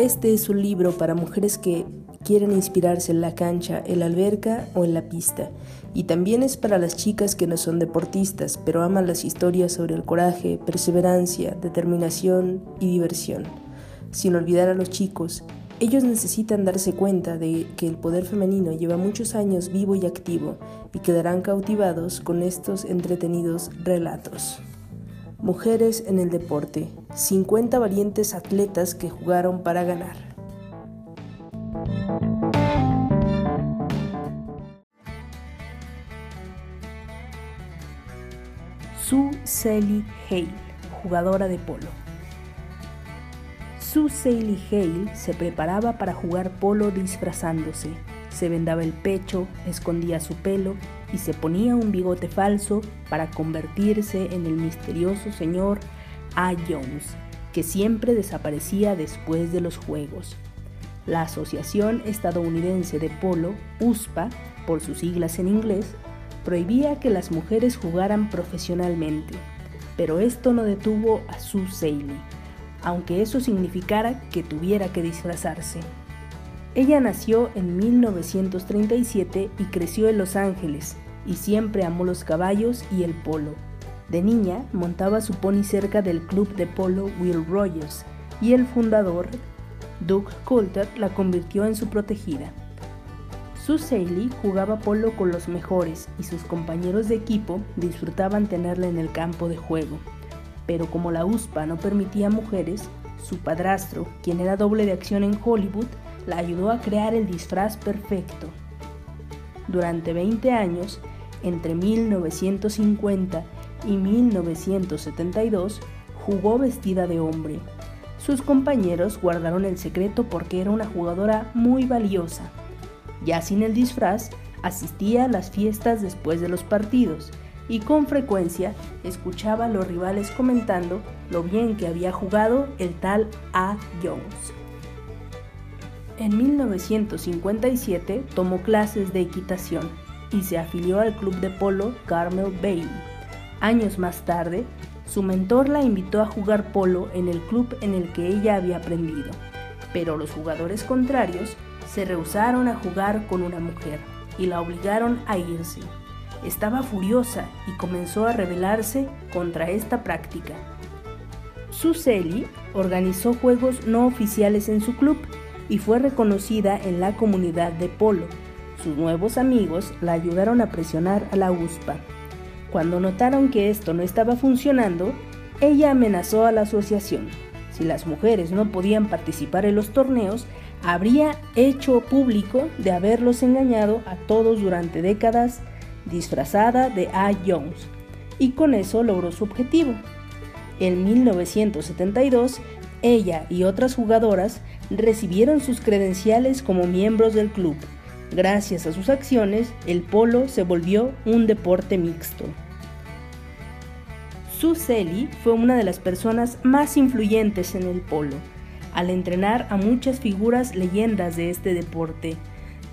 Este es un libro para mujeres que quieren inspirarse en la cancha, en la alberca o en la pista. Y también es para las chicas que no son deportistas, pero aman las historias sobre el coraje, perseverancia, determinación y diversión. Sin olvidar a los chicos, ellos necesitan darse cuenta de que el poder femenino lleva muchos años vivo y activo y quedarán cautivados con estos entretenidos relatos. Mujeres en el deporte, 50 valientes atletas que jugaron para ganar. Sue Sally Hale, jugadora de polo. Sue Sally Hale se preparaba para jugar polo disfrazándose. Se vendaba el pecho, escondía su pelo y se ponía un bigote falso para convertirse en el misterioso señor A. Jones, que siempre desaparecía después de los juegos. La Asociación Estadounidense de Polo, USPA, por sus siglas en inglés, prohibía que las mujeres jugaran profesionalmente, pero esto no detuvo a Sue Saley aunque eso significara que tuviera que disfrazarse. Ella nació en 1937 y creció en Los Ángeles, y siempre amó los caballos y el polo. De niña montaba su pony cerca del club de polo Will Rogers, y el fundador, Doug Coulter, la convirtió en su protegida. Sue jugaba polo con los mejores y sus compañeros de equipo disfrutaban tenerla en el campo de juego pero como la USPA no permitía mujeres, su padrastro, quien era doble de acción en Hollywood, la ayudó a crear el disfraz perfecto. Durante 20 años, entre 1950 y 1972, jugó vestida de hombre. Sus compañeros guardaron el secreto porque era una jugadora muy valiosa. Ya sin el disfraz, asistía a las fiestas después de los partidos y con frecuencia escuchaba a los rivales comentando lo bien que había jugado el tal A. Jones. En 1957 tomó clases de equitación y se afilió al club de polo Carmel Bailey. Años más tarde, su mentor la invitó a jugar polo en el club en el que ella había aprendido, pero los jugadores contrarios se rehusaron a jugar con una mujer y la obligaron a irse estaba furiosa y comenzó a rebelarse contra esta práctica. Suseli organizó juegos no oficiales en su club y fue reconocida en la comunidad de polo. Sus nuevos amigos la ayudaron a presionar a la USPA. Cuando notaron que esto no estaba funcionando, ella amenazó a la asociación. Si las mujeres no podían participar en los torneos, habría hecho público de haberlos engañado a todos durante décadas disfrazada de A. Jones, y con eso logró su objetivo. En 1972, ella y otras jugadoras recibieron sus credenciales como miembros del club. Gracias a sus acciones, el polo se volvió un deporte mixto. Sue Selly fue una de las personas más influyentes en el polo, al entrenar a muchas figuras leyendas de este deporte,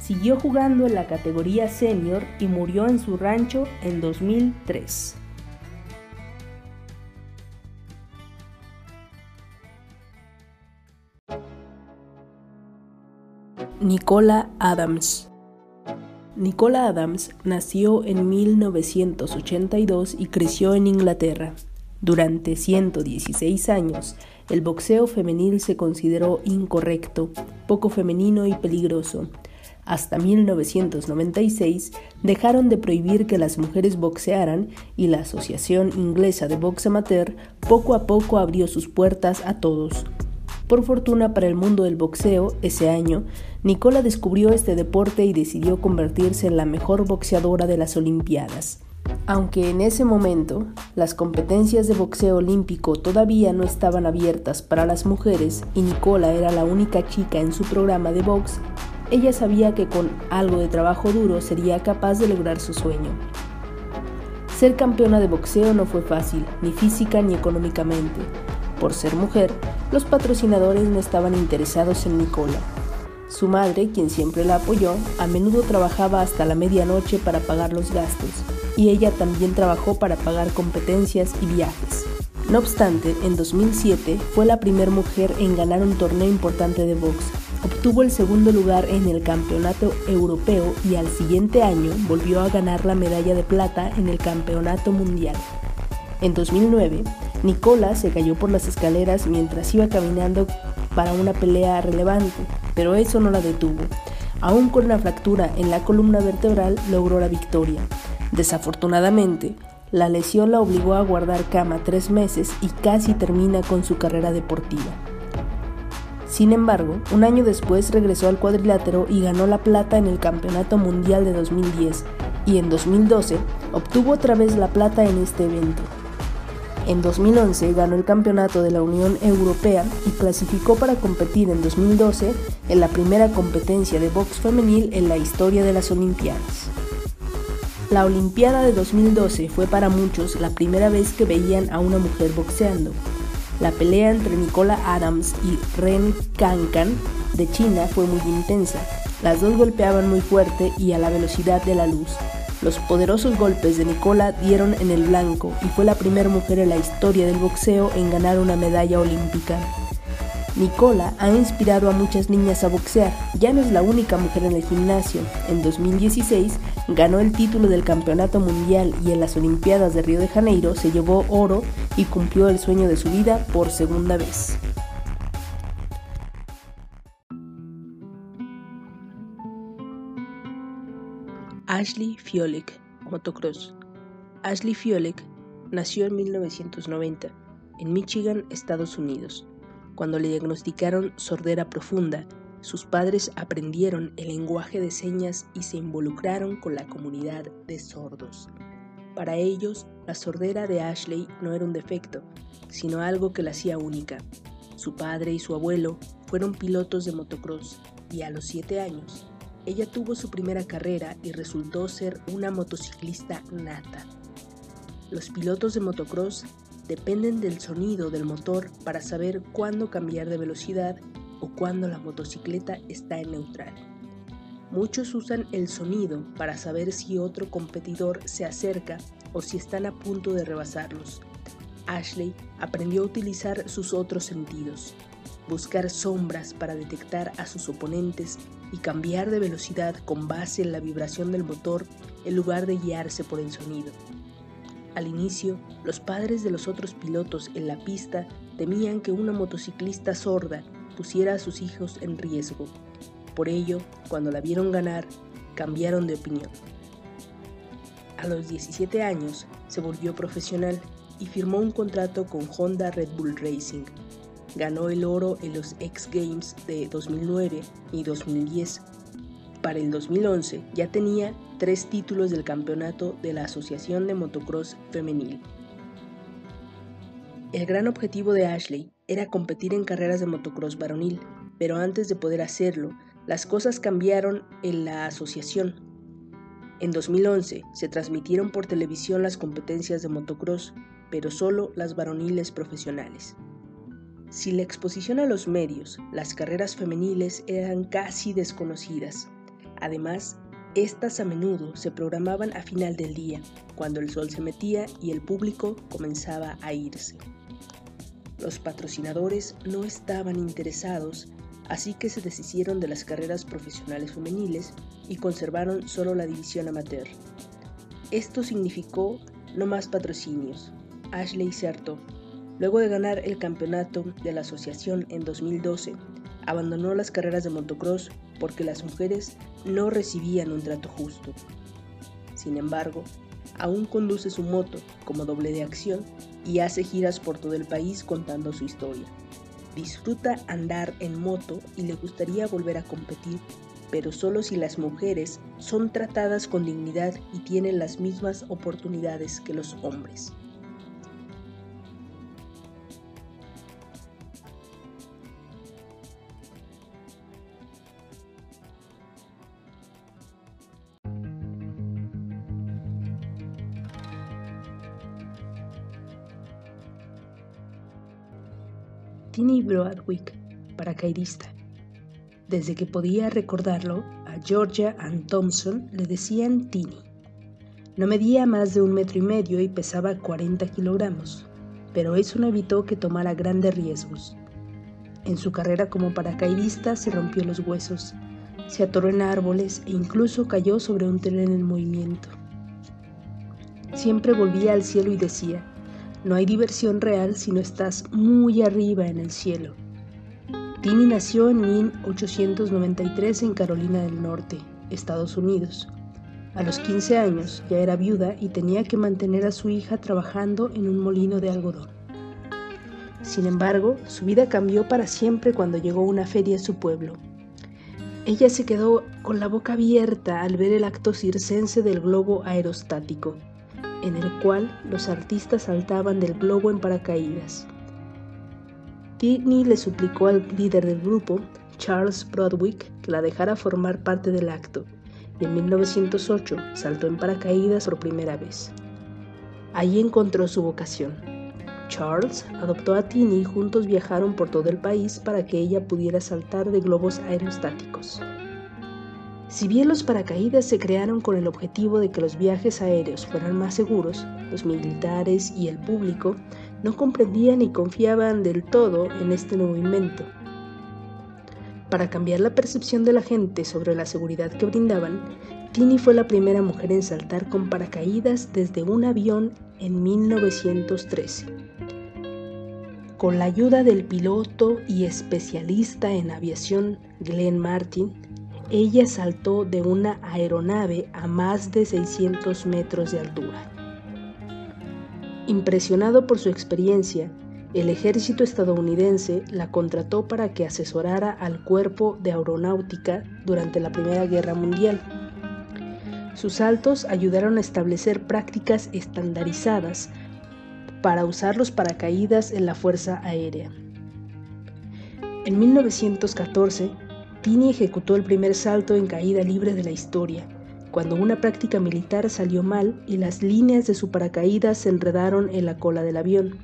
Siguió jugando en la categoría senior y murió en su rancho en 2003. Nicola Adams Nicola Adams nació en 1982 y creció en Inglaterra. Durante 116 años, el boxeo femenil se consideró incorrecto, poco femenino y peligroso, hasta 1996 dejaron de prohibir que las mujeres boxearan y la Asociación Inglesa de Box Amateur poco a poco abrió sus puertas a todos. Por fortuna para el mundo del boxeo, ese año, Nicola descubrió este deporte y decidió convertirse en la mejor boxeadora de las Olimpiadas. Aunque en ese momento las competencias de boxeo olímpico todavía no estaban abiertas para las mujeres y Nicola era la única chica en su programa de box, ella sabía que con algo de trabajo duro sería capaz de lograr su sueño. Ser campeona de boxeo no fue fácil, ni física ni económicamente. Por ser mujer, los patrocinadores no estaban interesados en Nicola. Su madre, quien siempre la apoyó, a menudo trabajaba hasta la medianoche para pagar los gastos, y ella también trabajó para pagar competencias y viajes. No obstante, en 2007 fue la primera mujer en ganar un torneo importante de box. Obtuvo el segundo lugar en el Campeonato Europeo y al siguiente año volvió a ganar la medalla de plata en el Campeonato Mundial. En 2009, Nicola se cayó por las escaleras mientras iba caminando para una pelea relevante, pero eso no la detuvo. Aún con una fractura en la columna vertebral, logró la victoria. Desafortunadamente, la lesión la obligó a guardar cama tres meses y casi termina con su carrera deportiva. Sin embargo, un año después regresó al cuadrilátero y ganó la plata en el Campeonato Mundial de 2010 y en 2012 obtuvo otra vez la plata en este evento. En 2011 ganó el campeonato de la Unión Europea y clasificó para competir en 2012 en la primera competencia de box femenil en la historia de las Olimpiadas. La Olimpiada de 2012 fue para muchos la primera vez que veían a una mujer boxeando. La pelea entre Nicola Adams y Ren Kankan de China fue muy intensa. Las dos golpeaban muy fuerte y a la velocidad de la luz. Los poderosos golpes de Nicola dieron en el blanco y fue la primera mujer en la historia del boxeo en ganar una medalla olímpica. Nicola ha inspirado a muchas niñas a boxear. Ya no es la única mujer en el gimnasio. En 2016 ganó el título del Campeonato Mundial y en las Olimpiadas de Río de Janeiro se llevó oro y cumplió el sueño de su vida por segunda vez. Ashley Fiolek, motocross. Ashley Fiolek nació en 1990 en Michigan, Estados Unidos. Cuando le diagnosticaron sordera profunda, sus padres aprendieron el lenguaje de señas y se involucraron con la comunidad de sordos. Para ellos, la sordera de Ashley no era un defecto, sino algo que la hacía única. Su padre y su abuelo fueron pilotos de motocross y a los siete años, ella tuvo su primera carrera y resultó ser una motociclista nata. Los pilotos de motocross dependen del sonido del motor para saber cuándo cambiar de velocidad o cuándo la motocicleta está en neutral. Muchos usan el sonido para saber si otro competidor se acerca o si están a punto de rebasarlos. Ashley aprendió a utilizar sus otros sentidos, buscar sombras para detectar a sus oponentes y cambiar de velocidad con base en la vibración del motor en lugar de guiarse por el sonido. Al inicio, los padres de los otros pilotos en la pista temían que una motociclista sorda pusiera a sus hijos en riesgo. Por ello, cuando la vieron ganar, cambiaron de opinión. A los 17 años se volvió profesional y firmó un contrato con Honda Red Bull Racing. Ganó el oro en los X Games de 2009 y 2010 para el 2011 ya tenía tres títulos del campeonato de la Asociación de Motocross Femenil. El gran objetivo de Ashley era competir en carreras de motocross varonil, pero antes de poder hacerlo, las cosas cambiaron en la asociación. En 2011 se transmitieron por televisión las competencias de motocross, pero solo las varoniles profesionales. Si la exposición a los medios, las carreras femeniles eran casi desconocidas, Además, estas a menudo se programaban a final del día, cuando el sol se metía y el público comenzaba a irse. Los patrocinadores no estaban interesados, así que se deshicieron de las carreras profesionales femeniles y conservaron solo la división amateur. Esto significó no más patrocinios. Ashley Certo, luego de ganar el campeonato de la asociación en 2012, abandonó las carreras de motocross porque las mujeres no recibían un trato justo. Sin embargo, aún conduce su moto como doble de acción y hace giras por todo el país contando su historia. Disfruta andar en moto y le gustaría volver a competir, pero solo si las mujeres son tratadas con dignidad y tienen las mismas oportunidades que los hombres. Tini Broadwick, paracaidista. Desde que podía recordarlo, a Georgia Ann Thompson le decían Tini. No medía más de un metro y medio y pesaba 40 kilogramos. pero eso no evitó que tomara grandes riesgos. En su carrera como paracaidista se rompió los huesos, se atoró en árboles e incluso cayó sobre un tren en movimiento. Siempre volvía al cielo y decía, no hay diversión real si no estás muy arriba en el cielo. Tini nació en 1893 en Carolina del Norte, Estados Unidos. A los 15 años ya era viuda y tenía que mantener a su hija trabajando en un molino de algodón. Sin embargo, su vida cambió para siempre cuando llegó una feria a su pueblo. Ella se quedó con la boca abierta al ver el acto circense del globo aerostático en el cual los artistas saltaban del globo en paracaídas. Tini le suplicó al líder del grupo, Charles Broadwick, que la dejara formar parte del acto, y en 1908 saltó en paracaídas por primera vez. Allí encontró su vocación. Charles adoptó a Tini y juntos viajaron por todo el país para que ella pudiera saltar de globos aerostáticos. Si bien los paracaídas se crearon con el objetivo de que los viajes aéreos fueran más seguros, los militares y el público no comprendían y confiaban del todo en este nuevo invento. Para cambiar la percepción de la gente sobre la seguridad que brindaban, Tini fue la primera mujer en saltar con paracaídas desde un avión en 1913. Con la ayuda del piloto y especialista en aviación Glenn Martin, ella saltó de una aeronave a más de 600 metros de altura. Impresionado por su experiencia, el ejército estadounidense la contrató para que asesorara al cuerpo de aeronáutica durante la Primera Guerra Mundial. Sus saltos ayudaron a establecer prácticas estandarizadas para usar los paracaídas en la Fuerza Aérea. En 1914, Tini ejecutó el primer salto en caída libre de la historia, cuando una práctica militar salió mal y las líneas de su paracaídas se enredaron en la cola del avión.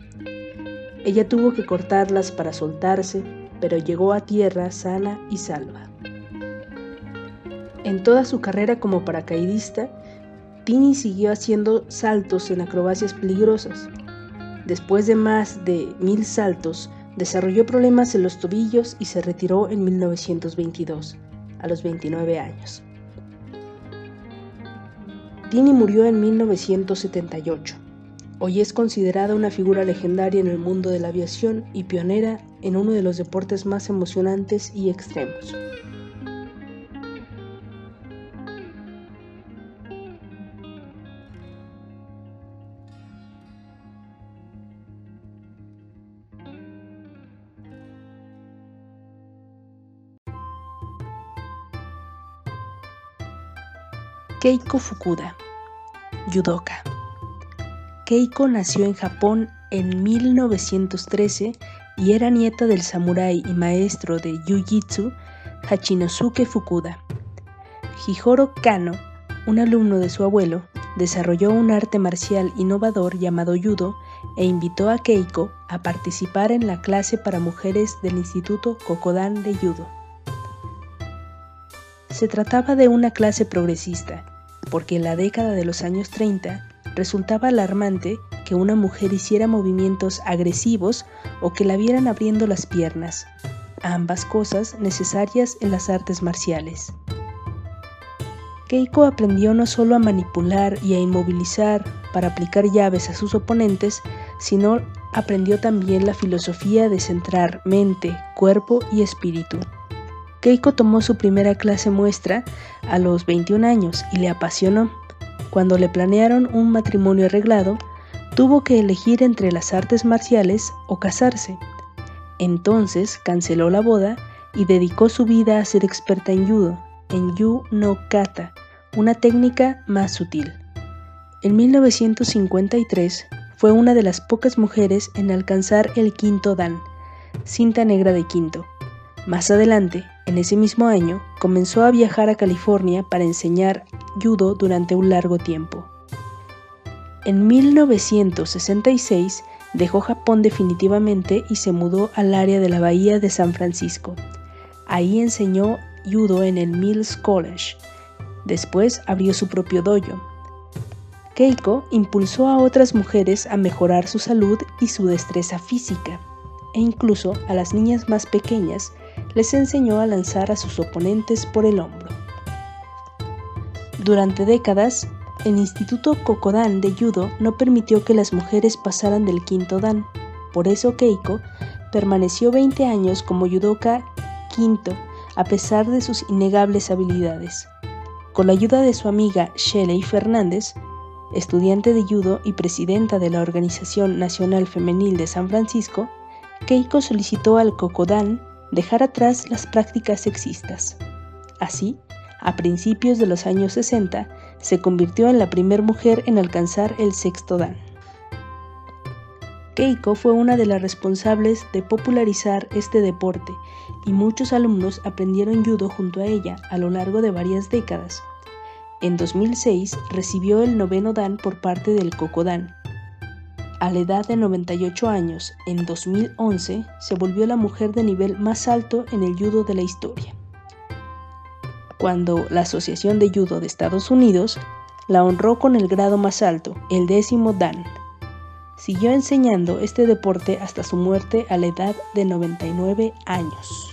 Ella tuvo que cortarlas para soltarse, pero llegó a tierra sana y salva. En toda su carrera como paracaidista, Tini siguió haciendo saltos en acrobacias peligrosas. Después de más de mil saltos, Desarrolló problemas en los tobillos y se retiró en 1922, a los 29 años. Tini murió en 1978. Hoy es considerada una figura legendaria en el mundo de la aviación y pionera en uno de los deportes más emocionantes y extremos. Keiko Fukuda, judoka. Keiko nació en Japón en 1913 y era nieta del samurái y maestro de jiu-jitsu Hachinosuke Fukuda. Hijoro Kano, un alumno de su abuelo, desarrolló un arte marcial innovador llamado judo e invitó a Keiko a participar en la clase para mujeres del Instituto Kokodan de Judo. Se trataba de una clase progresista porque en la década de los años 30 resultaba alarmante que una mujer hiciera movimientos agresivos o que la vieran abriendo las piernas, ambas cosas necesarias en las artes marciales. Keiko aprendió no solo a manipular y a inmovilizar para aplicar llaves a sus oponentes, sino aprendió también la filosofía de centrar mente, cuerpo y espíritu. Keiko tomó su primera clase muestra a los 21 años y le apasionó. Cuando le planearon un matrimonio arreglado, tuvo que elegir entre las artes marciales o casarse. Entonces canceló la boda y dedicó su vida a ser experta en judo, en yu no kata, una técnica más sutil. En 1953 fue una de las pocas mujeres en alcanzar el quinto dan, cinta negra de quinto. Más adelante, en ese mismo año, comenzó a viajar a California para enseñar judo durante un largo tiempo. En 1966 dejó Japón definitivamente y se mudó al área de la bahía de San Francisco. Ahí enseñó judo en el Mills College. Después abrió su propio dojo. Keiko impulsó a otras mujeres a mejorar su salud y su destreza física, e incluso a las niñas más pequeñas les enseñó a lanzar a sus oponentes por el hombro. Durante décadas, el Instituto Kokodan de Judo no permitió que las mujeres pasaran del quinto dan. Por eso Keiko permaneció 20 años como judoka quinto, a pesar de sus innegables habilidades. Con la ayuda de su amiga Shelley Fernández, estudiante de judo y presidenta de la Organización Nacional Femenil de San Francisco, Keiko solicitó al Kokodan dejar atrás las prácticas sexistas. Así, a principios de los años 60, se convirtió en la primera mujer en alcanzar el sexto dan. Keiko fue una de las responsables de popularizar este deporte y muchos alumnos aprendieron judo junto a ella a lo largo de varias décadas. En 2006 recibió el noveno dan por parte del Kokodan. A la edad de 98 años, en 2011, se volvió la mujer de nivel más alto en el judo de la historia. Cuando la Asociación de Judo de Estados Unidos la honró con el grado más alto, el décimo Dan. Siguió enseñando este deporte hasta su muerte a la edad de 99 años.